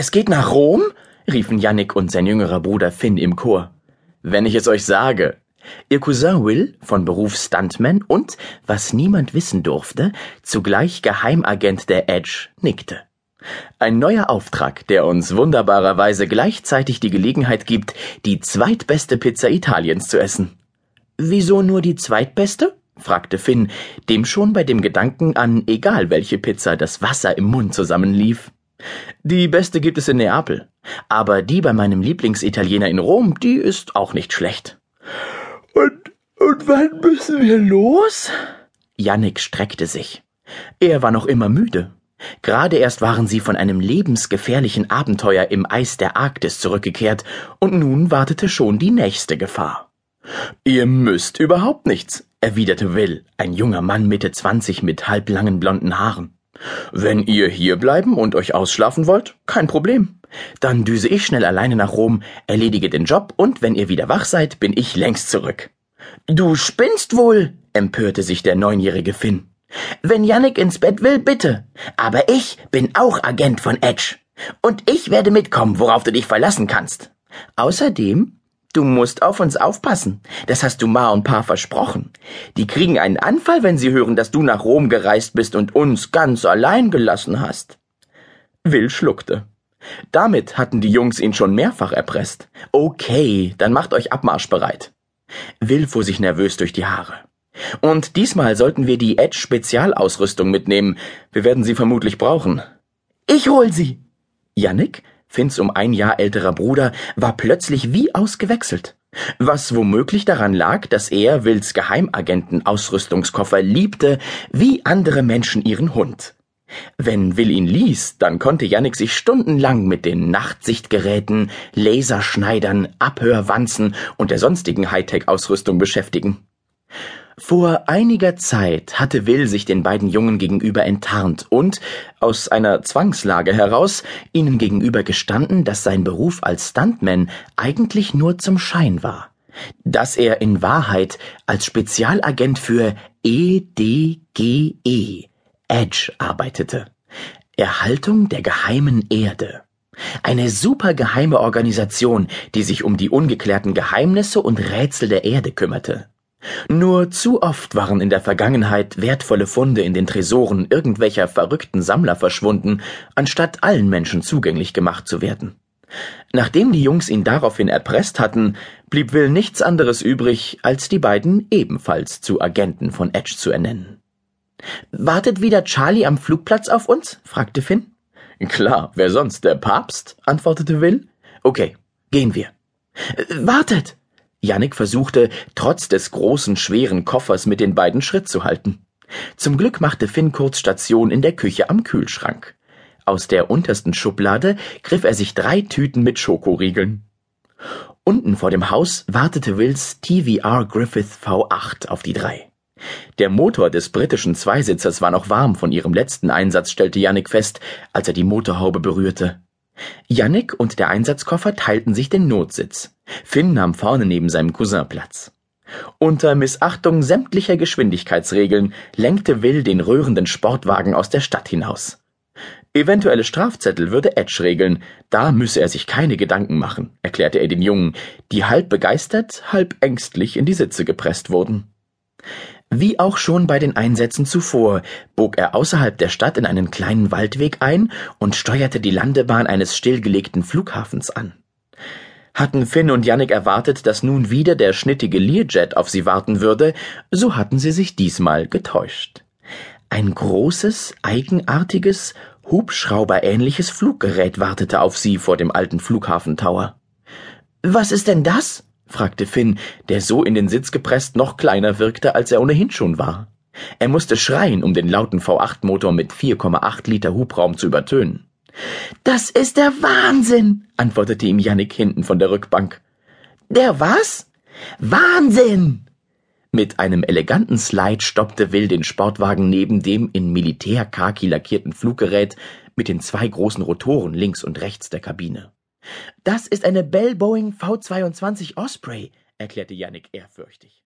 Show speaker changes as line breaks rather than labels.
Es geht nach Rom? riefen Yannick und sein jüngerer Bruder Finn im Chor. Wenn ich es euch sage. Ihr Cousin Will, von Beruf Stuntman und, was niemand wissen durfte, zugleich Geheimagent der Edge, nickte. Ein neuer Auftrag, der uns wunderbarerweise gleichzeitig die Gelegenheit gibt, die zweitbeste Pizza Italiens zu essen. Wieso nur die zweitbeste? fragte Finn, dem schon bei dem Gedanken an egal welche Pizza das Wasser im Mund zusammenlief. Die beste gibt es in Neapel, aber die bei meinem Lieblingsitaliener in Rom, die ist auch nicht schlecht.
Und, und wann müssen wir los?
Jannik streckte sich. Er war noch immer müde. Gerade erst waren sie von einem lebensgefährlichen Abenteuer im Eis der Arktis zurückgekehrt, und nun wartete schon die nächste Gefahr. Ihr müsst überhaupt nichts, erwiderte Will, ein junger Mann Mitte zwanzig mit halblangen blonden Haaren. Wenn ihr hier bleiben und euch ausschlafen wollt, kein Problem. Dann düse ich schnell alleine nach Rom, erledige den Job und wenn ihr wieder wach seid, bin ich längst zurück. Du spinnst wohl, empörte sich der neunjährige Finn. Wenn Yannick ins Bett will, bitte. Aber ich bin auch Agent von Edge. Und ich werde mitkommen, worauf du dich verlassen kannst. Außerdem, du musst auf uns aufpassen. Das hast du Ma und Pa versprochen. Die kriegen einen Anfall, wenn sie hören, dass du nach Rom gereist bist und uns ganz allein gelassen hast. Will schluckte. Damit hatten die Jungs ihn schon mehrfach erpresst. Okay, dann macht euch abmarschbereit. Will fuhr sich nervös durch die Haare. Und diesmal sollten wir die Edge Spezialausrüstung mitnehmen. Wir werden sie vermutlich brauchen. Ich hol sie. Yannick, Finns um ein Jahr älterer Bruder, war plötzlich wie ausgewechselt. Was womöglich daran lag, dass er Wills Geheimagenten-Ausrüstungskoffer liebte, wie andere Menschen ihren Hund. Wenn Will ihn ließ, dann konnte Yannick sich stundenlang mit den Nachtsichtgeräten, Laserschneidern, Abhörwanzen und der sonstigen Hightech-Ausrüstung beschäftigen. Vor einiger Zeit hatte Will sich den beiden Jungen gegenüber enttarnt und, aus einer Zwangslage heraus, ihnen gegenüber gestanden, dass sein Beruf als Stuntman eigentlich nur zum Schein war. Dass er in Wahrheit als Spezialagent für EDGE, e, Edge, arbeitete. Erhaltung der geheimen Erde. Eine supergeheime Organisation, die sich um die ungeklärten Geheimnisse und Rätsel der Erde kümmerte. Nur zu oft waren in der Vergangenheit wertvolle Funde in den Tresoren irgendwelcher verrückten Sammler verschwunden, anstatt allen Menschen zugänglich gemacht zu werden. Nachdem die Jungs ihn daraufhin erpresst hatten, blieb Will nichts anderes übrig, als die beiden ebenfalls zu Agenten von Edge zu ernennen. Wartet wieder Charlie am Flugplatz auf uns? fragte Finn. Klar, wer sonst? Der Papst? antwortete Will. Okay, gehen wir. Wartet! Jannik versuchte, trotz des großen, schweren Koffers mit den beiden Schritt zu halten. Zum Glück machte Finn kurz Station in der Küche am Kühlschrank. Aus der untersten Schublade griff er sich drei Tüten mit Schokoriegeln. Unten vor dem Haus wartete Wills TVR Griffith V8 auf die drei. Der Motor des britischen Zweisitzers war noch warm von ihrem letzten Einsatz, stellte Jannik fest, als er die Motorhaube berührte. Jannik und der Einsatzkoffer teilten sich den Notsitz. Finn nahm vorne neben seinem Cousin Platz. Unter Missachtung sämtlicher Geschwindigkeitsregeln lenkte Will den rührenden Sportwagen aus der Stadt hinaus. Eventuelle Strafzettel würde Edge regeln, da müsse er sich keine Gedanken machen, erklärte er den Jungen, die halb begeistert, halb ängstlich in die Sitze gepresst wurden. Wie auch schon bei den Einsätzen zuvor, bog er außerhalb der Stadt in einen kleinen Waldweg ein und steuerte die Landebahn eines stillgelegten Flughafens an. Hatten Finn und Yannick erwartet, dass nun wieder der schnittige Learjet auf sie warten würde, so hatten sie sich diesmal getäuscht. Ein großes, eigenartiges, Hubschrauberähnliches Fluggerät wartete auf sie vor dem alten Flughafentower. Was ist denn das? fragte Finn, der so in den Sitz gepresst noch kleiner wirkte, als er ohnehin schon war. Er musste schreien, um den lauten V8-Motor mit 4,8 Liter Hubraum zu übertönen. Das ist der Wahnsinn, antwortete ihm Jannik hinten von der Rückbank. Der was? Wahnsinn! Mit einem eleganten Slide stoppte Will den Sportwagen neben dem in Militär-Khaki lackierten Fluggerät mit den zwei großen Rotoren links und rechts der Kabine. Das ist eine Bell Boeing V22 Osprey, erklärte Yannick ehrfürchtig.